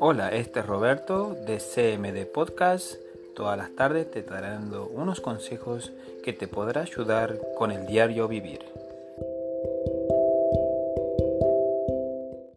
Hola, este es Roberto de CMD Podcast. Todas las tardes te estaré unos consejos que te podrán ayudar con el diario vivir.